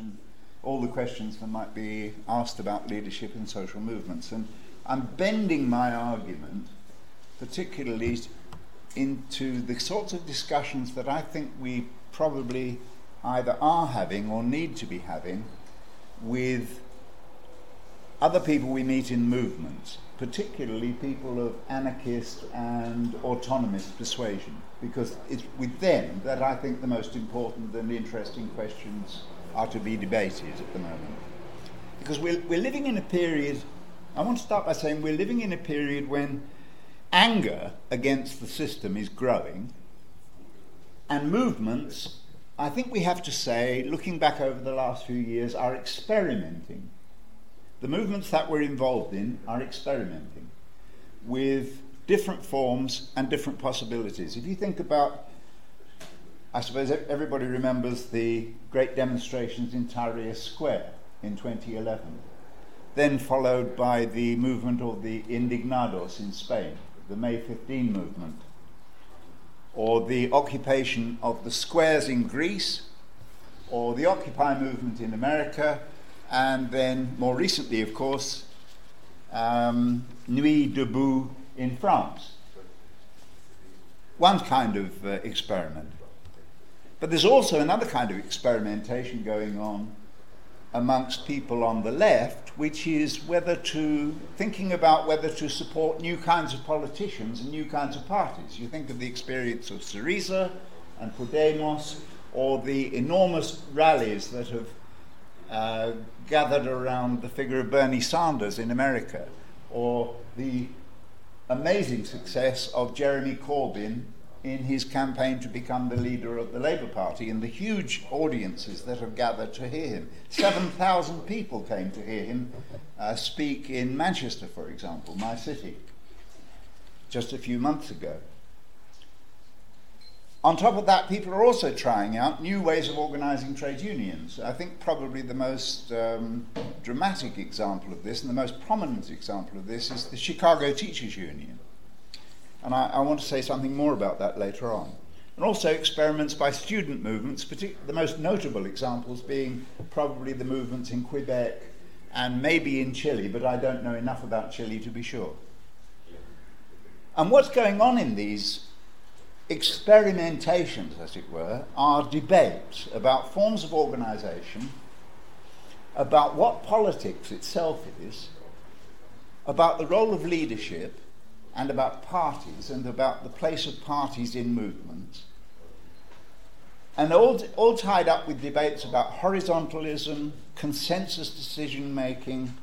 question, all the questions that might be asked about leadership in social movements. And I'm bending my argument particularly into the sorts of discussions that I think we probably either are having or need to be having with other people we meet in movements, particularly people of anarchist and autonomist persuasion, because it's with them that I think the most important and interesting questions are to be debated at the moment. Because we're, we're living in a period, I want to start by saying we're living in a period when anger against the system is growing, and movements, I think we have to say, looking back over the last few years, are experimenting. The movements that we're involved in are experimenting with different forms and different possibilities. If you think about, I suppose everybody remembers the great demonstrations in Tahrir Square in 2011, then followed by the movement of the Indignados in Spain the May 15 movement, or the occupation of the squares in Greece, or the Occupy movement in America, and then more recently, of course, um, Nuit debout in France. One kind of uh, experiment. But there's also another kind of experimentation going on amongst people on the left, which is whether to thinking about whether to support new kinds of politicians and new kinds of parties. You think of the experience of Syriza and Podemos, or the enormous rallies that have uh, gathered around the figure of Bernie Sanders in America, or the amazing success of Jeremy Corbyn in his campaign to become the leader of the Labour Party and the huge audiences that have gathered to hear him. 7,000 people came to hear him uh, speak in Manchester, for example, my city, just a few months ago. On top of that, people are also trying out new ways of organising trade unions. I think probably the most um, dramatic example of this and the most prominent example of this is the Chicago Teachers Union and I, I, want to say something more about that later on. And also experiments by student movements, the most notable examples being probably the movements in Quebec and maybe in Chile, but I don't know enough about Chile to be sure. And what's going on in these experimentations, as it were, are debates about forms of organization, about what politics itself is, about the role of leadership and about parties and about the place of parties in movements. And all, all tied up with debates about horizontalism, consensus decision making,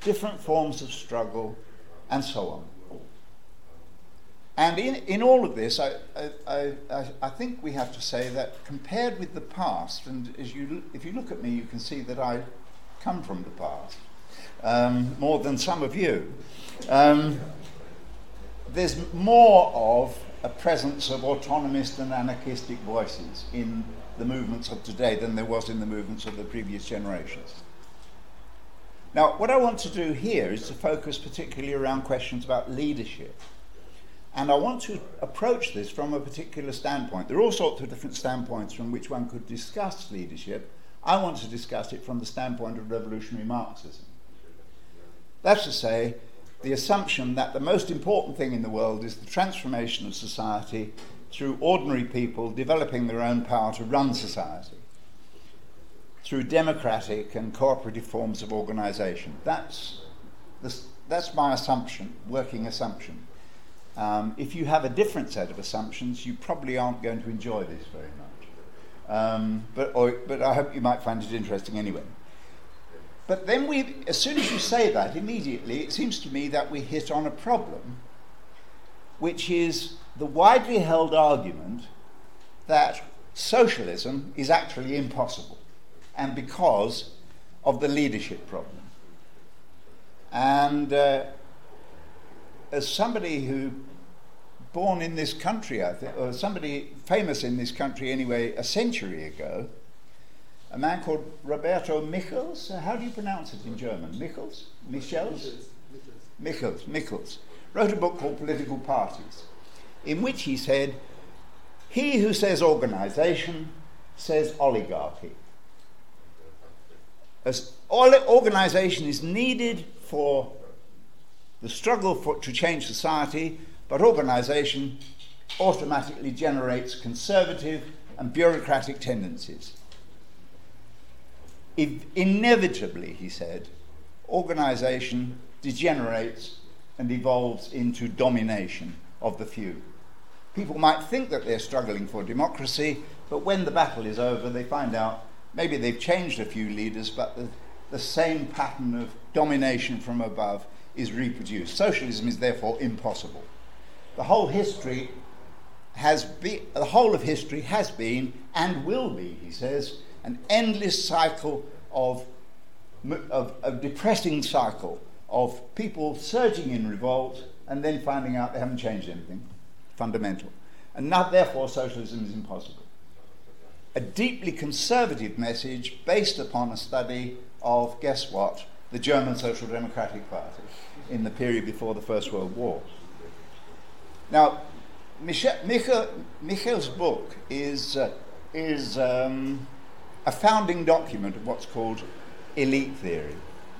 different forms of struggle, and so on. And in, in all of this, I, I, I, I, think we have to say that compared with the past, and as you, if you look at me, you can see that I come from the past, um, more than some of you. Um, there's more of a presence of autonomist and anarchistic voices in the movements of today than there was in the movements of the previous generations. Now, what I want to do here is to focus particularly around questions about leadership. And I want to approach this from a particular standpoint. There are all sorts of different standpoints from which one could discuss leadership. I want to discuss it from the standpoint of revolutionary Marxism. That's to say, the assumption that the most important thing in the world is the transformation of society through ordinary people developing their own power to run society through democratic and cooperative forms of organization. That's, that's my assumption, working assumption. Um, if you have a different set of assumptions, you probably aren't going to enjoy this very much. Um, but, or, but I hope you might find it interesting anyway. But then we, as soon as you say that, immediately it seems to me that we hit on a problem, which is the widely held argument that socialism is actually impossible, and because of the leadership problem. And uh, as somebody who born in this country, I think, or somebody famous in this country anyway, a century ago, a man called Roberto Michels. Uh, how do you pronounce it in German? Michels? Michels? Michels. Michels. Wrote a book called Political Parties, in which he said, He who says organization says oligarchy. as all organization is needed for the struggle for, to change society, but organization automatically generates conservative and bureaucratic tendencies. Inevitably, he said, organization degenerates and evolves into domination of the few. People might think that they're struggling for democracy, but when the battle is over, they find out maybe they've changed a few leaders, but the, the same pattern of domination from above is reproduced. Socialism is therefore impossible. The whole history has been, the whole of history has been and will be, he says, an endless cycle of, of a depressing cycle of people surging in revolt and then finding out they haven't changed anything fundamental. And not, therefore, socialism is impossible. A deeply conservative message based upon a study of, guess what, the German Social Democratic Party in the period before the First World War. Now, Michel, Michel, Michel's book is, uh, is um, a founding document of what's called elite theory.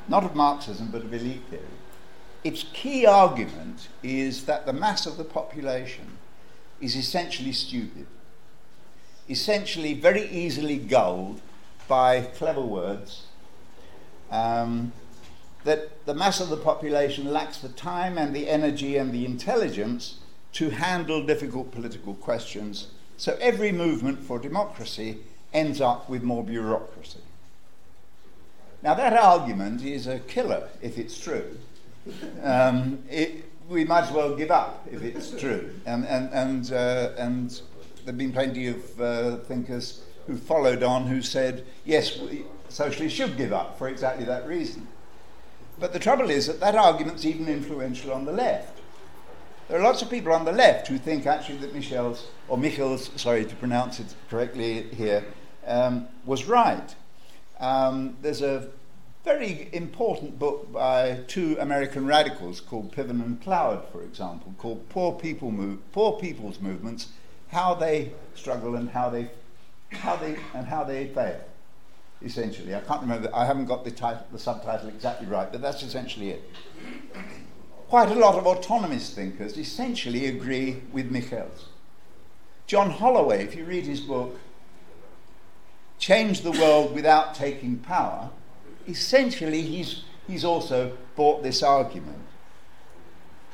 Not of Marxism, but of elite theory. Its key argument is that the mass of the population is essentially stupid, essentially very easily gulled by clever words, um, that the mass of the population lacks the time and the energy and the intelligence to handle difficult political questions. So every movement for democracy ends up with more bureaucracy. Now, that argument is a killer if it's true. Um, it, we might as well give up if it's true. And, and, and, uh, and there have been plenty of uh, thinkers who followed on who said, yes, we, socialists should give up for exactly that reason. But the trouble is that that argument's even influential on the left. There are lots of people on the left who think actually that Michel's, or Michel's, sorry to pronounce it correctly here, um, was right. Um, there's a very important book by two American radicals called Piven and Cloward, for example, called Poor, People Move, Poor People's Movements, How They Struggle and How They, how they, and how they Fail, essentially. I can't remember, I haven't got the, title, the subtitle exactly right, but that's essentially it quite a lot of autonomist thinkers essentially agree with Michels. John Holloway, if you read his book, Change the World Without Taking Power, essentially he's, he's also bought this argument.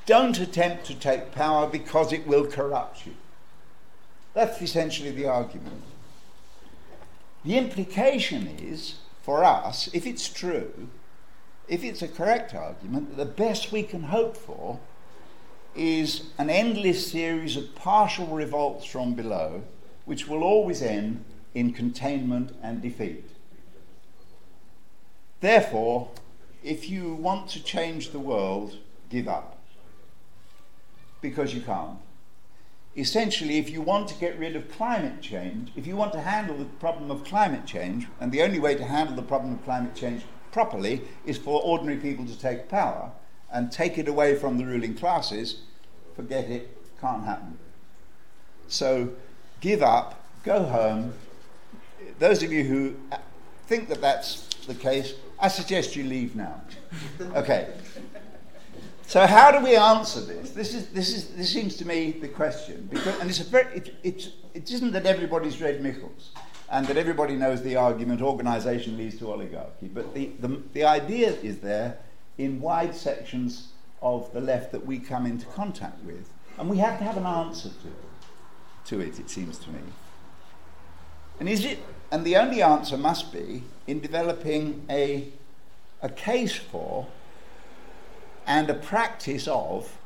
Don't attempt to take power because it will corrupt you. That's essentially the argument. The implication is, for us, if it's true, if it's a correct argument, that the best we can hope for is an endless series of partial revolts from below, which will always end in containment and defeat. Therefore, if you want to change the world, give up. Because you can't. Essentially, if you want to get rid of climate change, if you want to handle the problem of climate change, and the only way to handle the problem of climate change properly is for ordinary people to take power and take it away from the ruling classes, forget it, can't happen. So give up, go home. Those of you who uh, think that that's the case, I suggest you leave now. Okay. So how do we answer this? This is this is this seems to me the question because and it's a very it, it's it isn't that everybody's read Michels and that everybody knows the argument organization leads to oligarchy. But the, the, the idea is there in wide sections of the left that we come into contact with. And we have to have an answer to, to it, it seems to me. And is it and the only answer must be in developing a, a case for and a practice of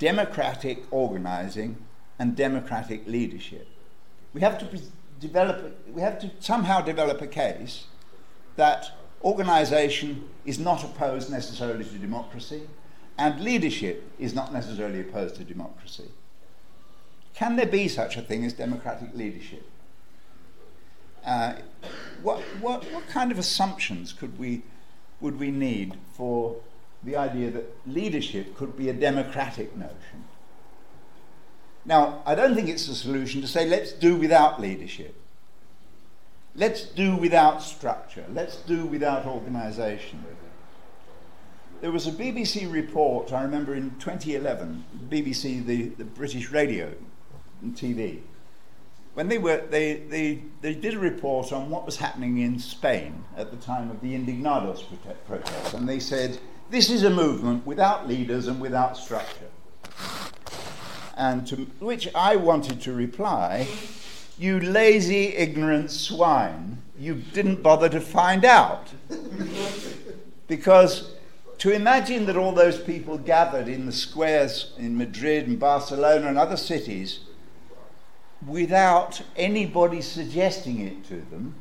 democratic organizing and democratic leadership. We have to develop, we have to somehow develop a case that organisation is not opposed necessarily to democracy and leadership is not necessarily opposed to democracy. Can there be such a thing as democratic leadership? Uh, what, what, what kind of assumptions could we, would we need for the idea that leadership could be a democratic notion? Now, I don't think it's a solution to say let's do without leadership. let's do without structure, let's do without organisation. There was a BBC report, I remember in 2011, BBC, the, the British radio and TV, when they, were, they, they, they did a report on what was happening in Spain at the time of the Indignados protest, and they said, this is a movement without leaders and without structure. And to which I wanted to reply, you lazy, ignorant swine, you didn't bother to find out. because to imagine that all those people gathered in the squares in Madrid and Barcelona and other cities without anybody suggesting it to them,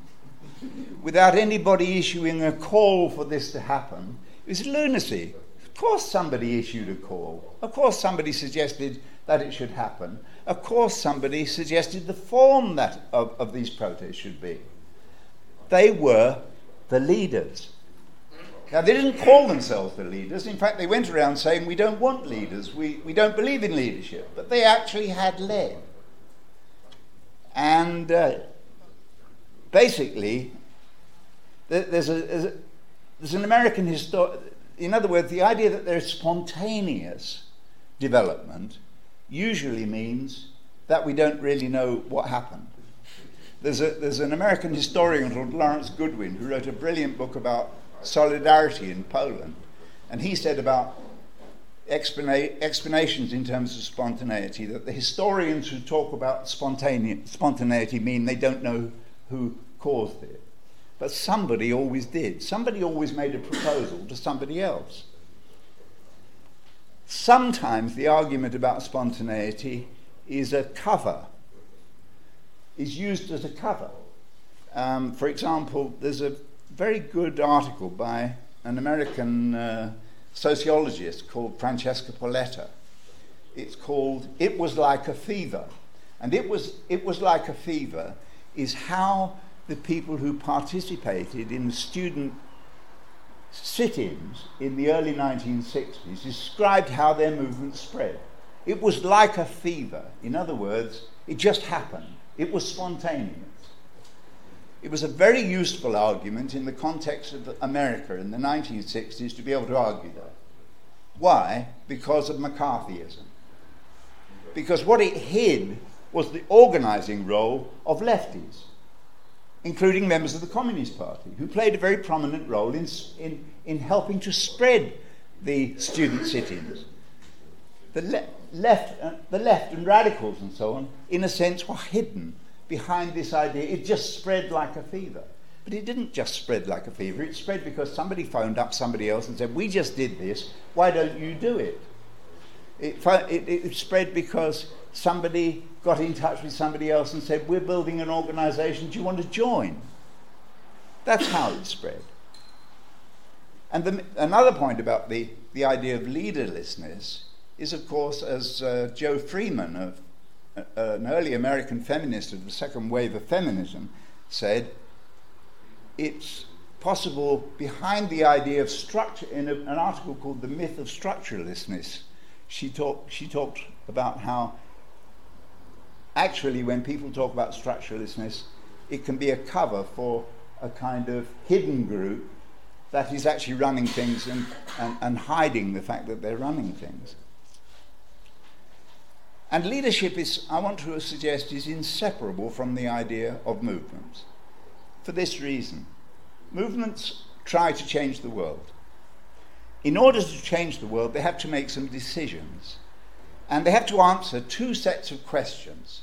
without anybody issuing a call for this to happen, is lunacy. Of course, somebody issued a call. Of course, somebody suggested that it should happen. Of course, somebody suggested the form that of, of these protests should be. They were the leaders. Now, they didn't call themselves the leaders. In fact, they went around saying, We don't want leaders, we, we don't believe in leadership. But they actually had led. And uh, basically, there's, a, there's, an American history. In other words, the idea that there's spontaneous development usually means that we don't really know what happened. There's, a, there's an American historian called Lawrence Goodwyn who wrote a brilliant book about solidarity in Poland. And he said about explana- explanations in terms of spontaneity that the historians who talk about spontaneity mean they don't know who caused it. But somebody always did. Somebody always made a proposal to somebody else. Sometimes the argument about spontaneity is a cover, is used as a cover. Um, for example, there's a very good article by an American uh, sociologist called Francesca Polletta. It's called It Was Like a Fever. And it was, it was like a fever is how the people who participated in the student sit ins in the early 1960s described how their movement spread. It was like a fever. In other words, it just happened, it was spontaneous. It was a very useful argument in the context of America in the 1960s to be able to argue that. Why? Because of McCarthyism. Because what it hid was the organizing role of lefties, including members of the Communist Party, who played a very prominent role in, in, in helping to spread the student sit ins. The, le- left, uh, the left and radicals and so on, in a sense, were hidden behind this idea. It just spread like a fever. But it didn't just spread like a fever, it spread because somebody phoned up somebody else and said, We just did this, why don't you do it? It, it, it spread because somebody got in touch with somebody else and said, We're building an organization, do you want to join? That's how it spread. And the, another point about the, the idea of leaderlessness is, of course, as uh, Jo Freeman, of, Uh, an early American feminist of the second wave of feminism, said, it's possible behind the idea of structure, in a, an article called The Myth of Structurelessness, she, talk, she talked about how actually when people talk about structurelessness, it can be a cover for a kind of hidden group that is actually running things and, and, and hiding the fact that they're running things. And leadership is, I want to suggest, is inseparable from the idea of movements for this reason. Movements try to change the world. In order to change the world, they have to make some decisions. And they have to answer two sets of questions,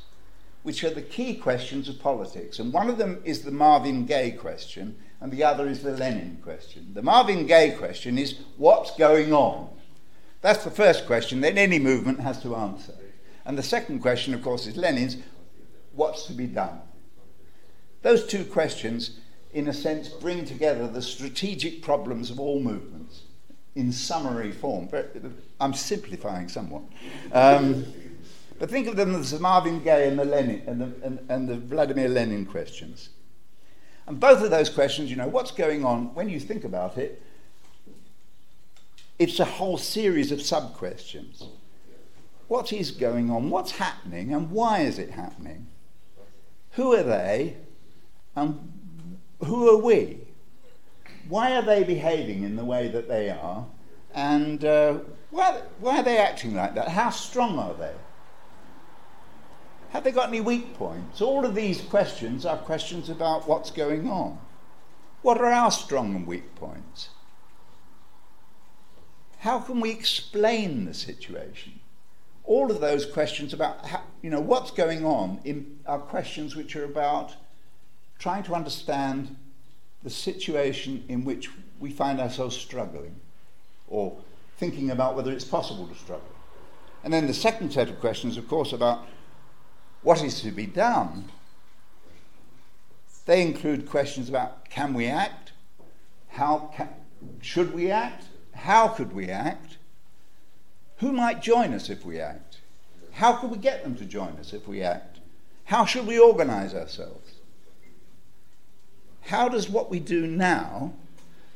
which are the key questions of politics. And one of them is the Marvin Gaye question, and the other is the Lenin question. The Marvin Gaye question is what's going on? That's the first question that any movement has to answer. And the second question, of course, is Lenin's what's to be done? Those two questions, in a sense, bring together the strategic problems of all movements in summary form. I'm simplifying somewhat. Um, but think of them as the Marvin Gaye and the Lenin and the, and, and the Vladimir Lenin questions. And both of those questions, you know, what's going on, when you think about it, it's a whole series of sub questions. What is going on? What's happening? And why is it happening? Who are they? And who are we? Why are they behaving in the way that they are? And uh, why, why are they acting like that? How strong are they? Have they got any weak points? All of these questions are questions about what's going on. What are our strong and weak points? How can we explain the situation? All of those questions about how, you know what's going on in, are questions which are about trying to understand the situation in which we find ourselves struggling or thinking about whether it's possible to struggle. And then the second set of questions, of course, about what is to be done. They include questions about can we act? How can, should we act? How could we act? Who might join us if we act? How could we get them to join us if we act? How should we organize ourselves? How does what we do now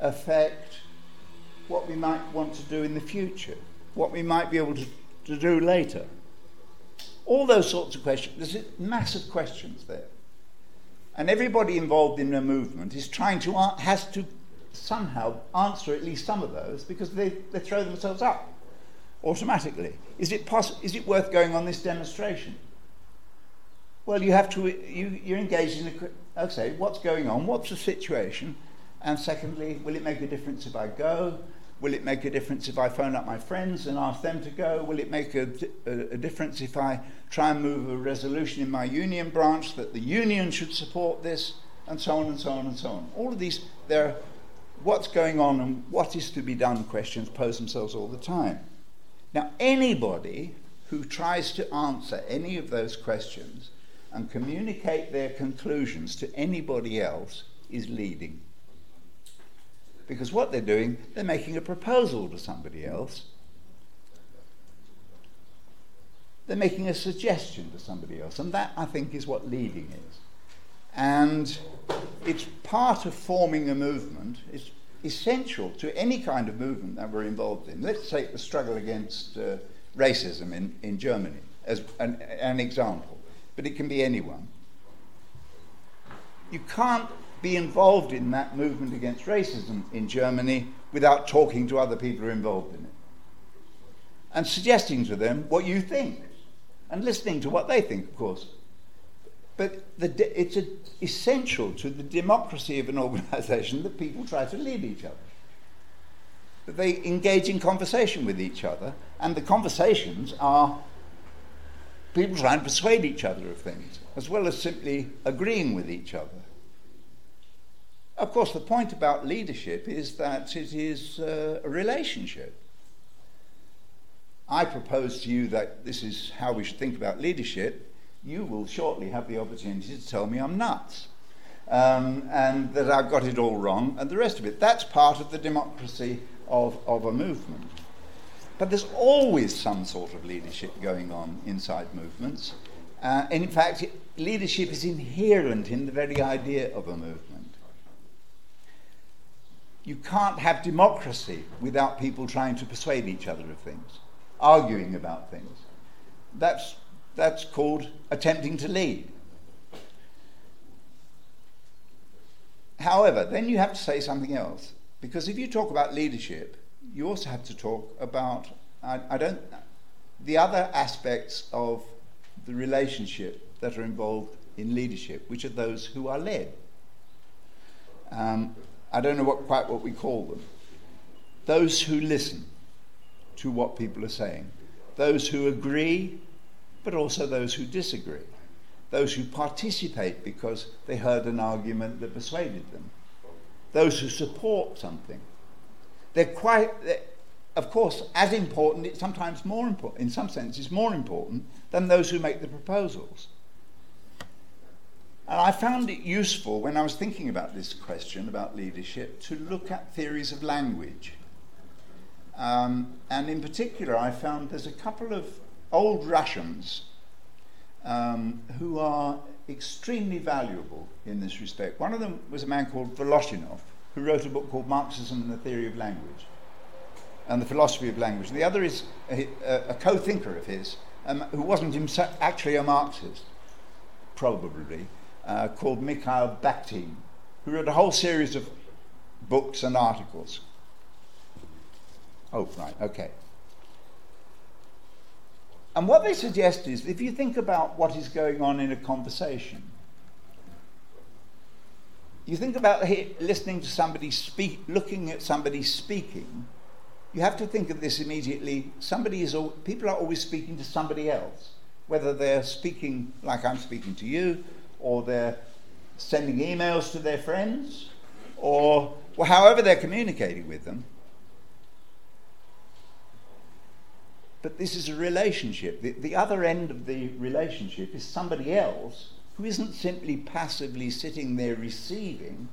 affect what we might want to do in the future? What we might be able to, to do later? All those sorts of questions. There's massive questions there. And everybody involved in the movement is trying to, has to somehow answer at least some of those because they, they throw themselves up automatically. Is it, poss- is it worth going on this demonstration? Well, you have to, you, you're engaged in a, okay, what's going on? What's the situation? And secondly, will it make a difference if I go? Will it make a difference if I phone up my friends and ask them to go? Will it make a, a, a, difference if I try and move a resolution in my union branch that the union should support this? And so on and so on and so on. All of these, there what's going on and what is to be done questions pose themselves all the time. Now, anybody who tries to answer any of those questions and communicate their conclusions to anybody else is leading. Because what they're doing, they're making a proposal to somebody else. They're making a suggestion to somebody else. And that, I think, is what leading is. And it's part of forming a movement. It's essential to any kind of movement that we're involved in. Let's take the struggle against uh, racism in, in Germany as an, an example, but it can be anyone. You can't be involved in that movement against racism in Germany without talking to other people who are involved in it and suggesting to them what you think and listening to what they think, of course. But the, it's a, essential to the democracy of an organization that people try to lead each other. That they engage in conversation with each other, and the conversations are people trying to persuade each other of things, as well as simply agreeing with each other. Of course, the point about leadership is that it is uh, a relationship. I propose to you that this is how we should think about leadership you will shortly have the opportunity to tell me I'm nuts um, and that I've got it all wrong and the rest of it. That's part of the democracy of, of a movement. But there's always some sort of leadership going on inside movements. Uh, and in fact, leadership is inherent in the very idea of a movement. You can't have democracy without people trying to persuade each other of things, arguing about things. That's that's called attempting to lead. However, then you have to say something else. Because if you talk about leadership, you also have to talk about, I, I don't, the other aspects of the relationship that are involved in leadership, which are those who are led. Um, I don't know what, quite what we call them. Those who listen to what people are saying, those who agree but also those who disagree, those who participate because they heard an argument that persuaded them, those who support something. They're quite, they're, of course, as important, it's sometimes more important, in some senses, more important than those who make the proposals. And I found it useful when I was thinking about this question about leadership to look at theories of language. Um, and in particular, I found there's a couple of old Russians um, who are extremely valuable in this respect. One of them was a man called Voloshinov, who wrote a book called Marxism and the Theory of Language and the Philosophy of Language. The other is a, a co thinker of his, um, who wasn't himself actually a Marxist, probably, uh, called Mikhail Bakhtin. who wrote a whole series of books and articles. Oh, right, okay. And what they suggest is if you think about what is going on in a conversation, you think about listening to somebody speak, looking at somebody speaking, you have to think of this immediately. Somebody is, people are always speaking to somebody else, whether they're speaking like I'm speaking to you, or they're sending emails to their friends, or however they're communicating with them. But this is a relationship. The, the other end of the relationship is somebody else who isn't simply passively sitting there receiving,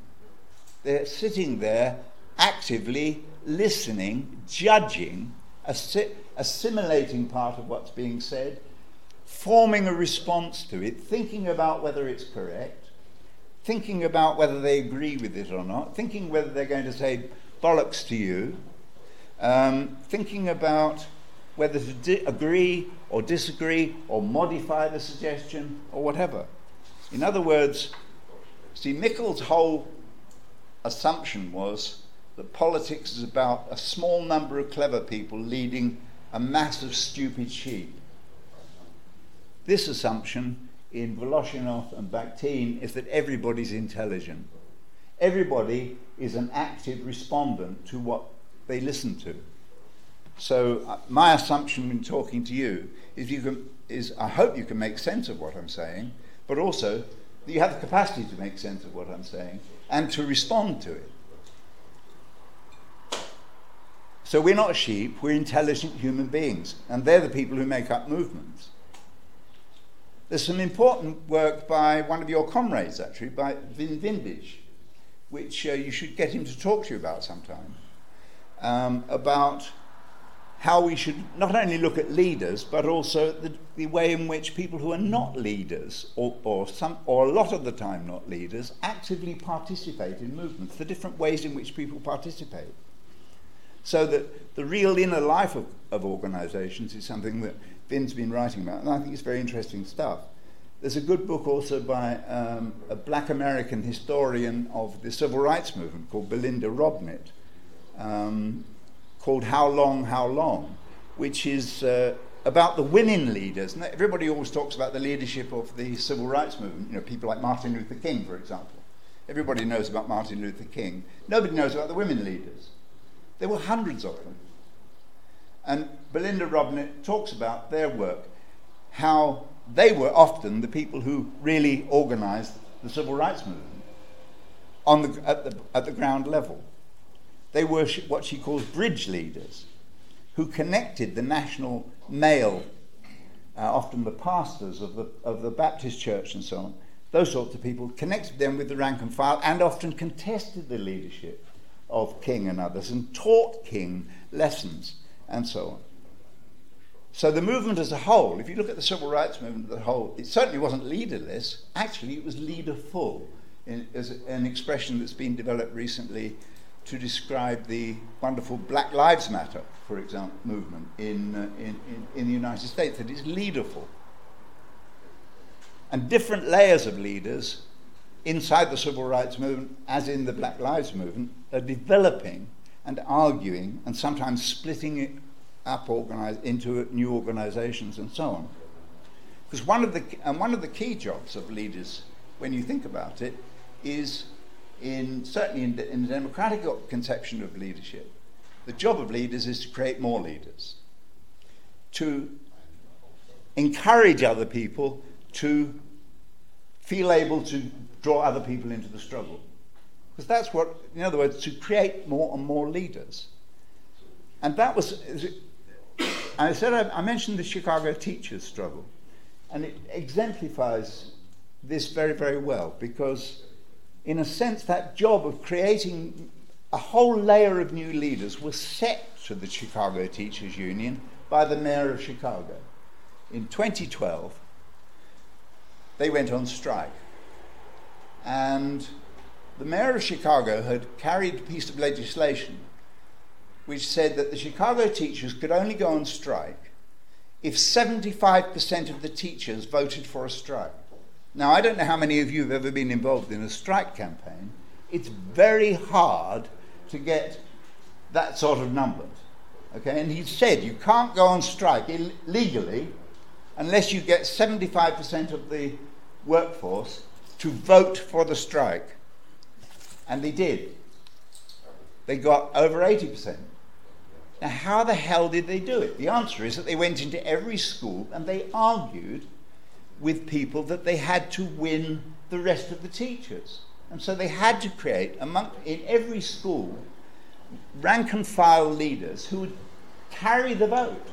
they're sitting there actively listening, judging, assi- assimilating part of what's being said, forming a response to it, thinking about whether it's correct, thinking about whether they agree with it or not, thinking whether they're going to say bollocks to you, um, thinking about whether to di- agree or disagree or modify the suggestion or whatever. In other words, see, Michels' whole assumption was that politics is about a small number of clever people leading a mass of stupid sheep. This assumption in Voloshinov and Bakhtin is that everybody's intelligent. Everybody is an active respondent to what they listen to. So uh, my assumption in talking to you is you can is I hope you can make sense of what I'm saying, but also that you have the capacity to make sense of what I'm saying and to respond to it. So we're not sheep, we're intelligent human beings, and they're the people who make up movements. There's some important work by one of your comrades, actually, by Vin Vindige, which uh, you should get him to talk to you about sometime, um, about how we should not only look at leaders, but also the, the way in which people who are not leaders, or, or, some, or a lot of the time not leaders, actively participate in movements, the different ways in which people participate. So that the real inner life of, of organizations is something that Vin's been writing about, and I think it's very interesting stuff. There's a good book also by um, a black American historian of the civil rights movement called Belinda Robnett. Um, called How Long, How Long, which is uh, about the women leaders. And everybody always talks about the leadership of the civil rights movement, you know, people like Martin Luther King, for example. Everybody knows about Martin Luther King. Nobody knows about the women leaders. There were hundreds of them. And Belinda Robnett talks about their work, how they were often the people who really organized the civil rights movement on the, at, the, at the ground level. They were what she calls bridge leaders, who connected the national male, uh, often the pastors of the, of the Baptist church and so on, those sorts of people, connected them with the rank and file and often contested the leadership of King and others and taught King lessons and so on. So the movement as a whole, if you look at the civil rights movement as a whole, it certainly wasn't leaderless. Actually, it was leaderful, in, as an expression that's been developed recently to describe the wonderful Black Lives Matter, for example, movement in, uh, in, in, in the United States that is leaderful. And different layers of leaders inside the civil rights movement, as in the Black Lives movement, are developing and arguing and sometimes splitting it up into new organizations and so on. Because one of the and one of the key jobs of leaders, when you think about it, is in certainly in, in the democratic conception of leadership, the job of leaders is to create more leaders, to encourage other people to feel able to draw other people into the struggle. Because that's what, in other words, to create more and more leaders. And that was, I said, I mentioned the Chicago teachers' struggle, and it exemplifies this very, very well because in a sense, that job of creating a whole layer of new leaders was set to the Chicago Teachers Union by the mayor of Chicago. In 2012, they went on strike. And the mayor of Chicago had carried a piece of legislation which said that the Chicago teachers could only go on strike if 75% of the teachers voted for a strike. Now, I don't know how many of you have ever been involved in a strike campaign, it's very hard to get that sort of numbers. Okay, and he said you can't go on strike Ill- legally unless you get 75% of the workforce to vote for the strike. And they did. They got over 80%. Now, how the hell did they do it? The answer is that they went into every school and they argued with people that they had to win the rest of the teachers. And so they had to create, among, in every school, rank and file leaders who would carry the vote,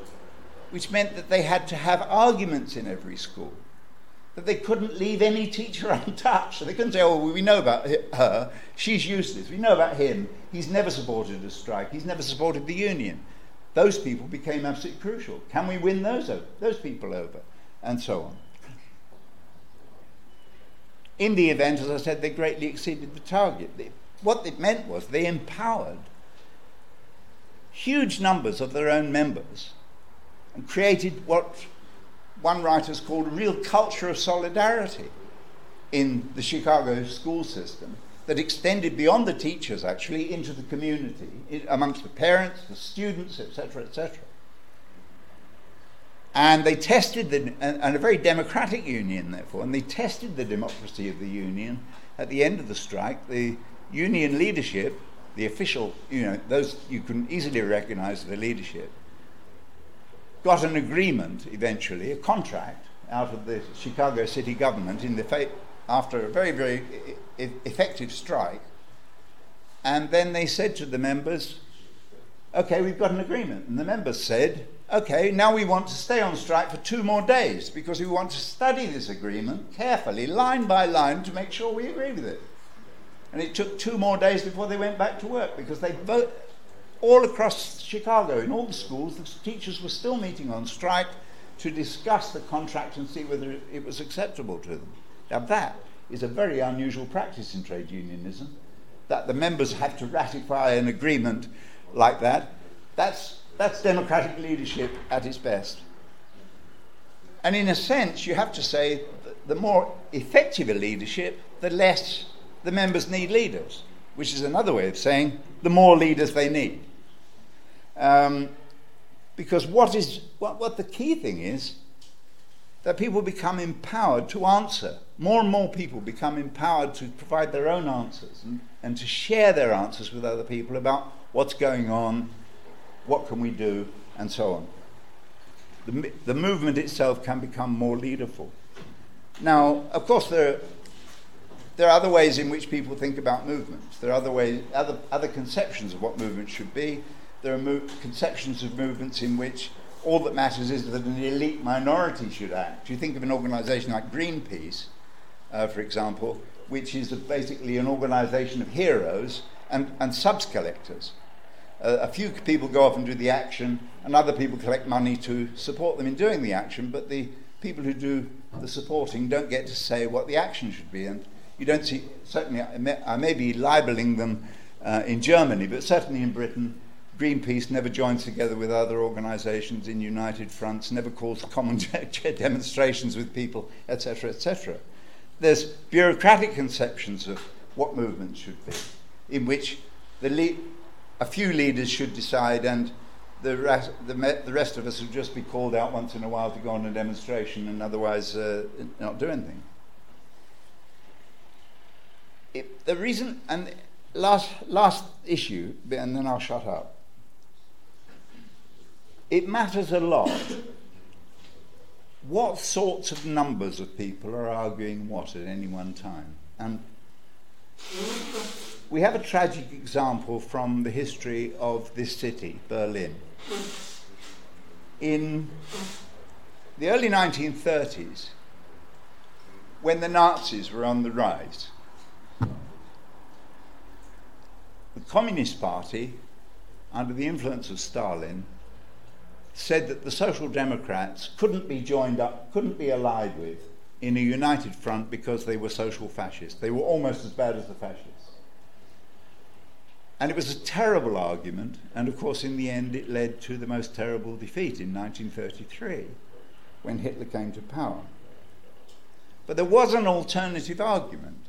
which meant that they had to have arguments in every school, that they couldn't leave any teacher untouched. So they couldn't say, oh, well, we know about her, she's useless. We know about him, he's never supported a strike, he's never supported the union. Those people became absolutely crucial. Can we win those, those people over? And so on. In the event, as I said, they greatly exceeded the target. They, what it meant was they empowered huge numbers of their own members and created what one writer has called a real culture of solidarity in the Chicago school system that extended beyond the teachers actually into the community, amongst the parents, the students, etc., etc. And they tested the, and, a very democratic union, therefore, and they tested the democracy of the union at the end of the strike. The union leadership, the official, you know, those you can easily recognize the leadership, got an agreement eventually, a contract out of the Chicago city government in the fa- after a very, very e- effective strike. And then they said to the members, okay, we've got an agreement. And the members said, okay, now we want to stay on strike for two more days because we want to study this agreement carefully, line by line, to make sure we agree with it. And it took two more days before they went back to work because they vote all across Chicago, in all the schools, the teachers were still meeting on strike to discuss the contract and see whether it was acceptable to them. Now, that is a very unusual practice in trade unionism, that the members have to ratify an agreement like that. That's that's democratic leadership at its best. And in a sense, you have to say the more effective a leadership, the less the members need leaders, which is another way of saying the more leaders they need. Um, because what, is, what, what the key thing is that people become empowered to answer. More and more people become empowered to provide their own answers and, and to share their answers with other people about what's going on what can we do, and so on. The, the movement itself can become more leaderful. Now, of course, there are, there are other ways in which people think about movements. There are other, ways, other, other conceptions of what movements should be. There are mo- conceptions of movements in which all that matters is that an elite minority should act. You think of an organization like Greenpeace, uh, for example, which is basically an organization of heroes and, and subs collectors a few people go off and do the action, and other people collect money to support them in doing the action, but the people who do the supporting don't get to say what the action should be. And you don't see, certainly, I may, I may be libeling them uh, in Germany, but certainly in Britain, Greenpeace never joins together with other organizations in united fronts, never calls common demonstrations with people, etc., etc. There's bureaucratic conceptions of what movements should be, in which the lead a few leaders should decide, and the rest, the, the rest of us would just be called out once in a while to go on a demonstration and otherwise uh, not do anything. It, the reason, and last, last issue, and then I'll shut up. It matters a lot what sorts of numbers of people are arguing what at any one time. And we have a tragic example from the history of this city, Berlin. In the early 1930s, when the Nazis were on the rise, the Communist Party, under the influence of Stalin, said that the Social Democrats couldn't be joined up, couldn't be allied with in a united front because they were social fascists. They were almost as bad as the fascists. And it was a terrible argument, and of course, in the end, it led to the most terrible defeat in 1933 when Hitler came to power. But there was an alternative argument.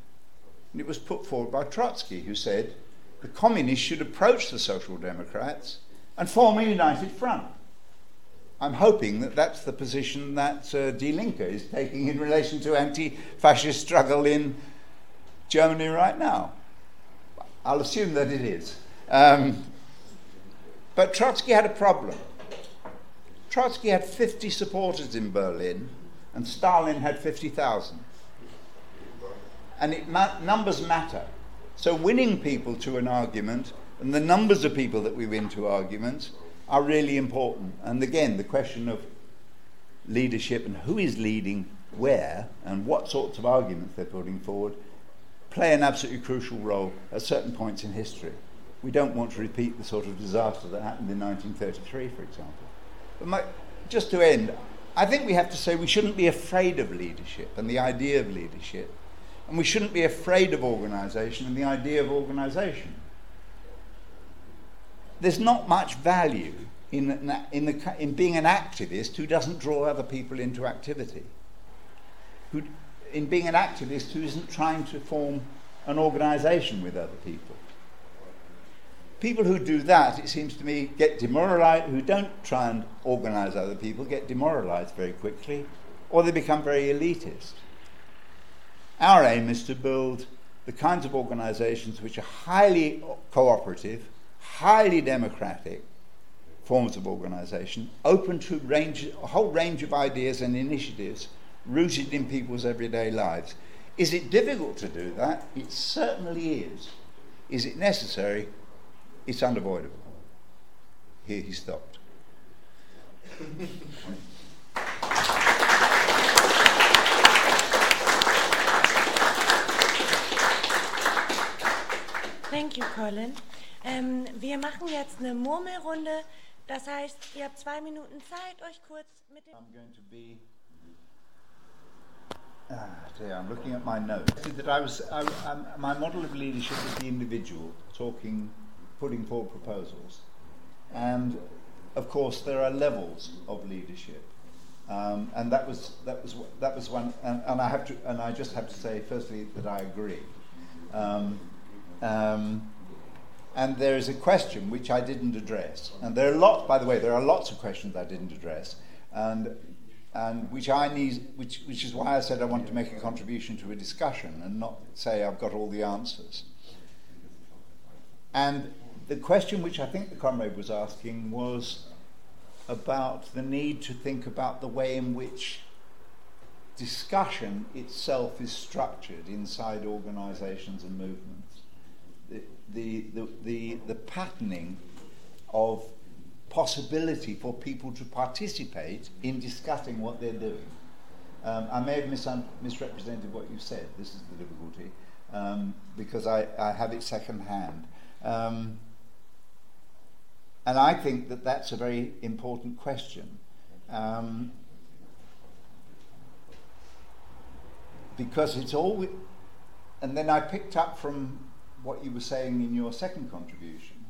And it was put forward by Trotsky, who said the communists should approach the Social Democrats and form a united front. I'm hoping that that's the position that uh, Die Linke is taking in relation to anti fascist struggle in Germany right now. I'll assume that it is. Um, but Trotsky had a problem. Trotsky had 50 supporters in Berlin, and Stalin had 50,000. And it ma- numbers matter. So winning people to an argument and the numbers of people that we win to arguments are really important. And again, the question of leadership and who is leading where and what sorts of arguments they're putting forward play an absolutely crucial role at certain points in history. We don't want to repeat the sort of disaster that happened in 1933, for example. But my, just to end, I think we have to say we shouldn't be afraid of leadership and the idea of leadership. And we shouldn't be afraid of organisation and the idea of organisation. There's not much value in, in, the, in being an activist who doesn't draw other people into activity. Who, in being an activist who isn't trying to form an organisation with other people. People who do that, it seems to me, get demoralised, who don't try and organise other people, get demoralised very quickly, or they become very elitist. Our aim is to build the kinds of organisations which are highly cooperative, highly democratic forms of organisation, open to range, a whole range of ideas and initiatives rooted in people's everyday lives. Is it difficult to do that? It certainly is. Is it necessary? It's unavoidable. Here he stopped. Thank you, Colin. Ähm, wir machen jetzt eine Murmelrunde. Das heißt, ihr habt zwei Minuten Zeit, euch kurz mit dem. Ah, dear, I'm looking at my notes. That I was, I, um, my model of leadership is the individual talking, putting forward proposals, and of course there are levels of leadership, um, and that was that was that was one. And, and, I have to, and I just have to say, firstly, that I agree. Um, um, and there is a question which I didn't address. And there are lots, by the way, there are lots of questions I didn't address, and, and which I need, which, which is why I said I want to make a contribution to a discussion and not say I've got all the answers. And the question which I think the comrade was asking was about the need to think about the way in which discussion itself is structured inside organizations and movements the, the, the, the patterning of possibility for people to participate in discussing what they're doing. Um, I may have mis- misrepresented what you said. This is the difficulty um, because I, I have it second hand. Um, and I think that that's a very important question. Um, because it's always, and then I picked up from what you were saying in your second contribution,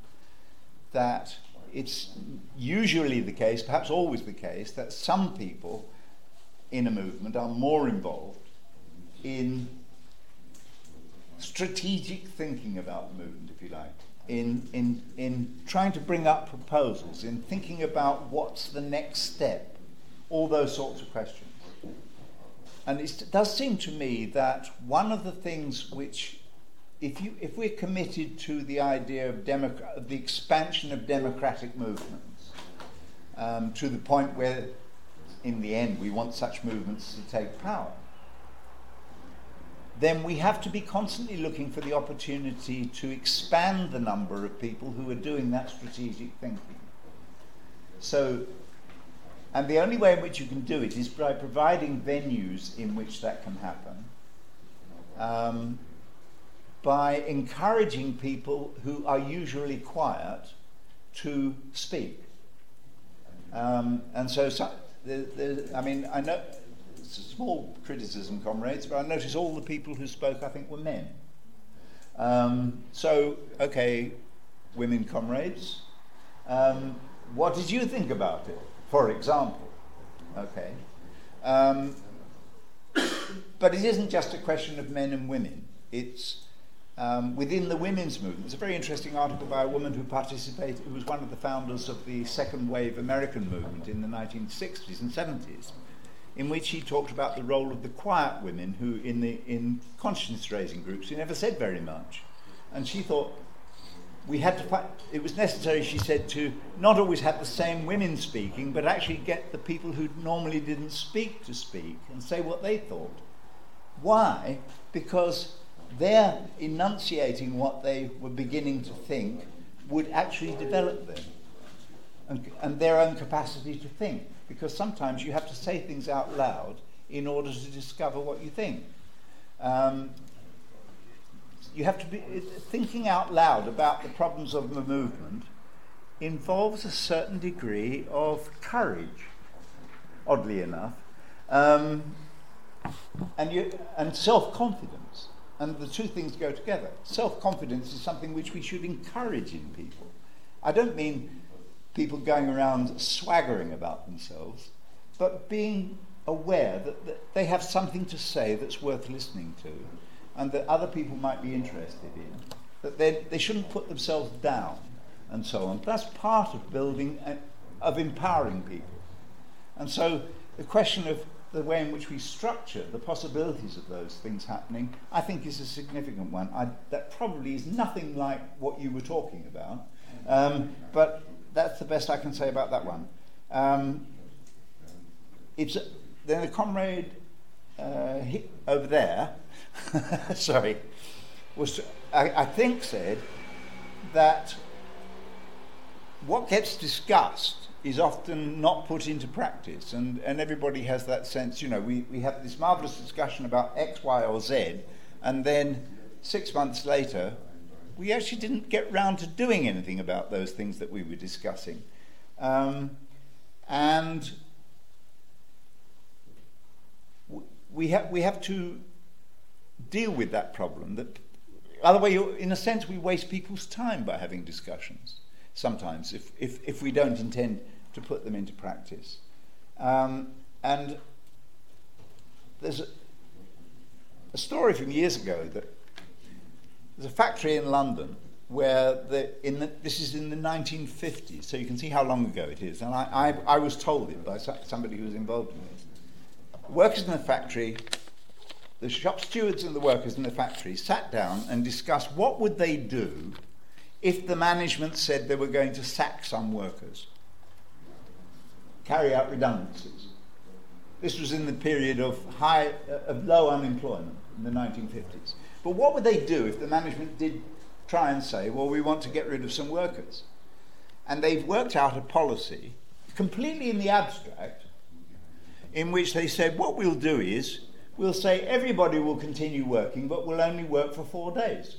that it's usually the case, perhaps always the case, that some people in a movement are more involved in strategic thinking about the movement, if you like, in, in, in trying to bring up proposals, in thinking about what's the next step, all those sorts of questions. And it does seem to me that one of the things which if, you, if we're committed to the idea of, democ- the expansion of democratic movements um, to the point where, in the end, we want such movements to take power, then we have to be constantly looking for the opportunity to expand the number of people who are doing that strategic thinking. So, and the only way in which you can do it is by providing venues in which that can happen. Um, by encouraging people who are usually quiet to speak. Um, and so, so I mean, I know it's a small criticism, comrades, but I notice all the people who spoke, I think, were men. Um, so, okay, women comrades, um, what did you think about it, for example? Okay. Um, but it isn't just a question of men and women. It's um, within the women's movement. There's a very interesting article by a woman who participated, who was one of the founders of the second wave American movement in the 1960s and 70s, in which she talked about the role of the quiet women who, in, the, in conscience raising groups, who never said very much. And she thought we had to it was necessary, she said, to not always have the same women speaking, but actually get the people who normally didn't speak to speak and say what they thought. Why? Because their enunciating what they were beginning to think would actually develop them and, and their own capacity to think. Because sometimes you have to say things out loud in order to discover what you think. Um, you have to be thinking out loud about the problems of the movement involves a certain degree of courage, oddly enough, um, and, you, and self confidence. And the two things go together. Self confidence is something which we should encourage in people. I don't mean people going around swaggering about themselves, but being aware that, that they have something to say that's worth listening to and that other people might be interested in, that they, they shouldn't put themselves down and so on. That's part of building, uh, of empowering people. And so the question of the way in which we structure the possibilities of those things happening, I think is a significant one. I, that probably is nothing like what you were talking about, um, but that's the best I can say about that one. Um, it's then a comrade uh, over there, sorry, was I, I think said that what gets discussed is often not put into practice. And, and everybody has that sense, you know, we, we have this marvelous discussion about X, Y, or Z, and then six months later, we actually didn't get round to doing anything about those things that we were discussing. Um, and we, ha- we have to deal with that problem. That, otherwise, in a sense, we waste people's time by having discussions sometimes if, if, if we don't intend to put them into practice. Um, and there's a, a, story from years ago that there's a factory in London where the, in the, this is in the 1950s, so you can see how long ago it is. And I, I, I was told it by somebody who was involved in this. Workers in the factory, the shop stewards and the workers in the factory sat down and discussed what would they do if the management said they were going to sack some workers, carry out redundancies. This was in the period of high, uh, of low unemployment in the 1950s. But what would they do if the management did try and say, well, we want to get rid of some workers? And they've worked out a policy, completely in the abstract, in which they said, what we'll do is, we'll say everybody will continue working, but we'll only work for four days.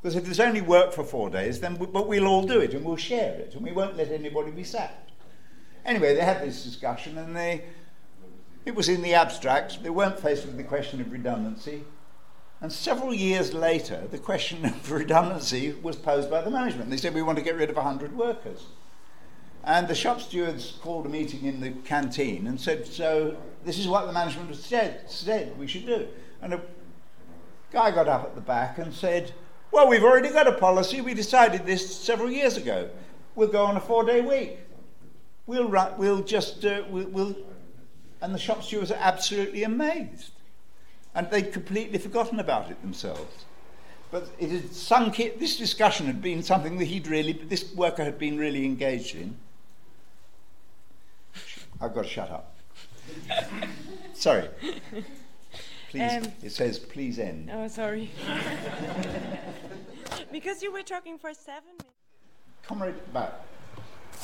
Because if there's only work for four days, then we, but we'll all do it and we'll share it and we won't let anybody be sacked. Anyway, they had this discussion and they, it was in the abstract. They weren't faced with the question of redundancy. And several years later, the question of redundancy was posed by the management. They said, We want to get rid of 100 workers. And the shop stewards called a meeting in the canteen and said, So this is what the management said, said we should do. And a guy got up at the back and said, well, we've already got a policy. We decided this several years ago. We'll go on a four day week. We'll, run, we'll just, uh, we'll, we'll, and the shop stewards are absolutely amazed. And they'd completely forgotten about it themselves. But it had sunk in, this discussion had been something that he'd really, this worker had been really engaged in. I've got to shut up. Sorry. Please, um, it says please end. Oh, sorry. because you were talking for seven minutes. Comrade Back,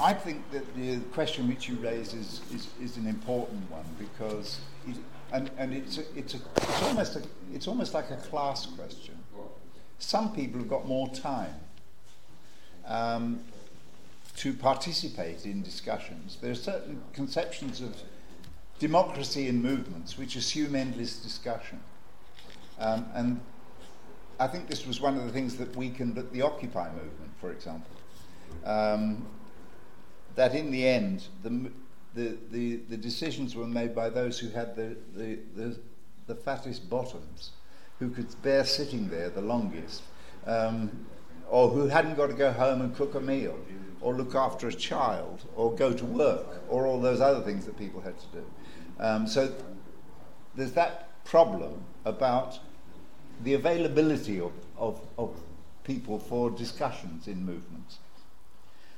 I think that the question which you raise is, is, is an important one because, it, and, and it's, a, it's, a, it's, almost a, it's almost like a class question. Some people have got more time um, to participate in discussions. There are certain conceptions of democracy in movements which assume endless discussion. Um, and I think this was one of the things that weakened the Occupy movement, for example. Um, that in the end, the, the, the, the, decisions were made by those who had the, the, the, the fattest bottoms who could bear sitting there the longest, um, or who hadn't got to go home and cook a meal, or look after a child, or go to work, or all those other things that people had to do. Um, so there's that problem about the availability of, of, of people for discussions in movements.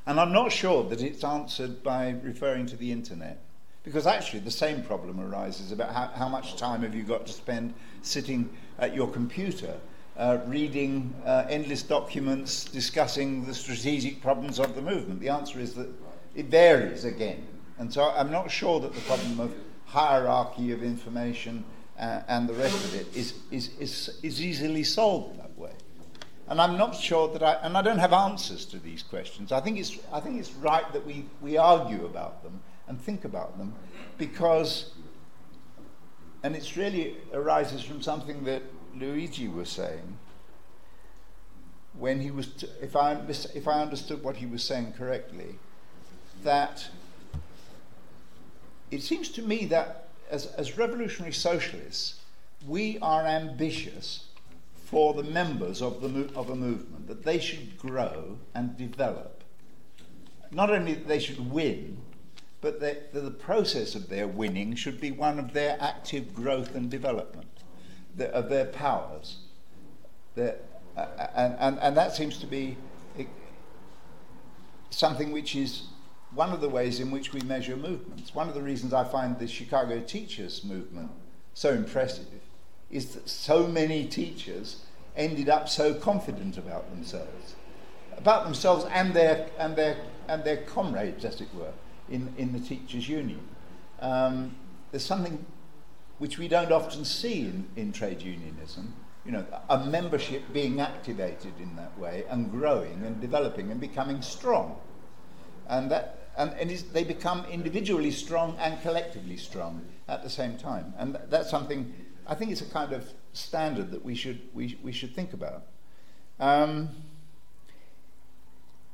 And I'm not sure that it's answered by referring to the internet. Because actually, the same problem arises about how, how much time have you got to spend sitting at your computer, uh, reading uh, endless documents, discussing the strategic problems of the movement. The answer is that it varies again. And so I'm not sure that the problem of hierarchy of information uh, and the rest of it is, is, is, is easily solved that way. And I'm not sure that I, and I don't have answers to these questions. I think it's, I think it's right that we, we argue about them and think about them because, and it really arises from something that Luigi was saying when he was, t- if, I, if I understood what he was saying correctly, that it seems to me that as, as revolutionary socialists, we are ambitious for the members of, the of a movement, that they should grow and develop. Not only that they should win, but that the process of their winning should be one of their active growth and development, the, of their powers. Their, uh, and, and, and that seems to be something which is one of the ways in which we measure movements. One of the reasons I find the Chicago teachers movement so impressive is that so many teachers ended up so confident about themselves, about themselves and their, and their, and their comrades, as it were, in, in the teachers' union. Um, there's something which we don't often see in, in trade unionism, you know, a membership being activated in that way and growing and developing and becoming strong. And, that, and, and they become individually strong and collectively strong at the same time. And that's something, I think it's a kind of standard that we should, we, we should think about. Um,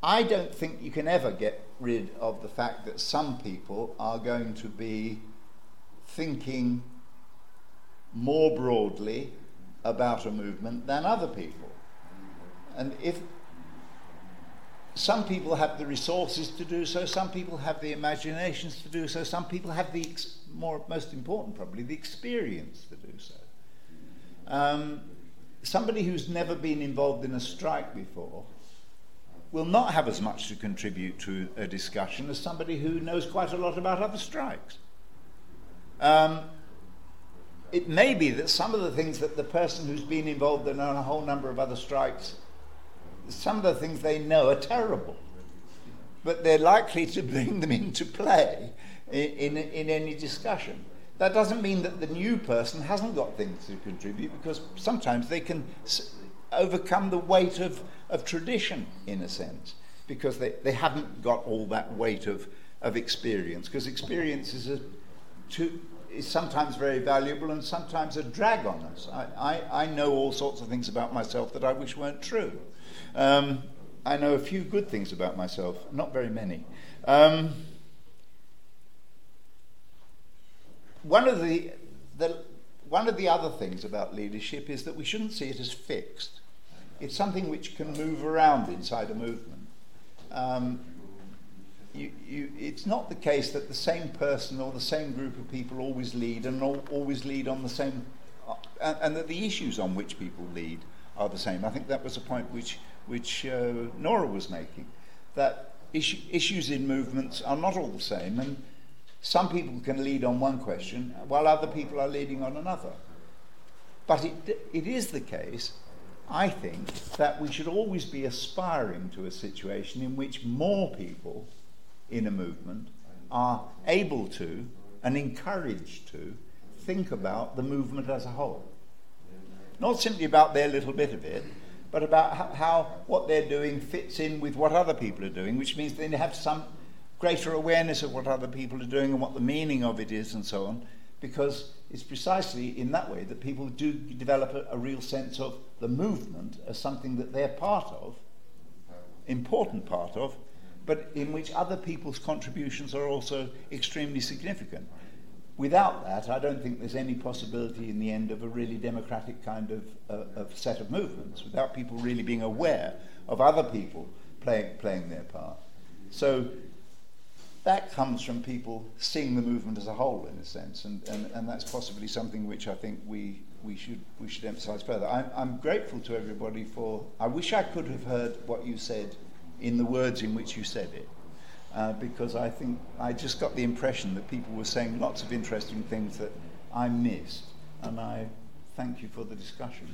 I don't think you can ever get rid of the fact that some people are going to be thinking more broadly about a movement than other people. And if some people have the resources to do so, some people have the imaginations to do so, some people have the ex- more most important probably the experience to do so. Um, somebody who's never been involved in a strike before will not have as much to contribute to a discussion as somebody who knows quite a lot about other strikes. Um, it may be that some of the things that the person who's been involved in a whole number of other strikes, some of the things they know are terrible, but they're likely to bring them into play in, in, in any discussion. That doesn't mean that the new person hasn't got things to contribute because sometimes they can overcome the weight of, of tradition, in a sense, because they, they haven't got all that weight of, of experience, because experience is, a, to, is sometimes very valuable and sometimes a drag on us. I, I, I know all sorts of things about myself that I wish weren't true. Um, I know a few good things about myself, not very many. Um, one of the, the one of the other things about leadership is that we shouldn't see it as fixed. It's something which can move around inside a movement. Um, you, you, it's not the case that the same person or the same group of people always lead and all, always lead on the same, uh, and, and, that the issues on which people lead are the same. I think that was a point which, which uh, Nora was making, that issue, issues in movements are not all the same, and some people can lead on one question while other people are leading on another. But it, it is the case I think that we should always be aspiring to a situation in which more people in a movement are able to and encouraged to think about the movement as a whole. Not simply about their little bit of it, but about how, what they're doing fits in with what other people are doing, which means they have some greater awareness of what other people are doing and what the meaning of it is and so on, because it's precisely in that way that people do develop a, a real sense of the movement as something that they're part of, important part of, but in which other people's contributions are also extremely significant. Without that, I don't think there's any possibility in the end of a really democratic kind of, uh, of set of movements, without people really being aware of other people playing, playing their part. So that comes from people seeing the movement as a whole, in a sense, and, and, and that's possibly something which I think we, we, should, we should emphasize further. I'm, I'm grateful to everybody for. I wish I could have heard what you said in the words in which you said it. Uh, because I think I just got the impression that people were saying lots of interesting things that I missed, and I thank you for the discussion.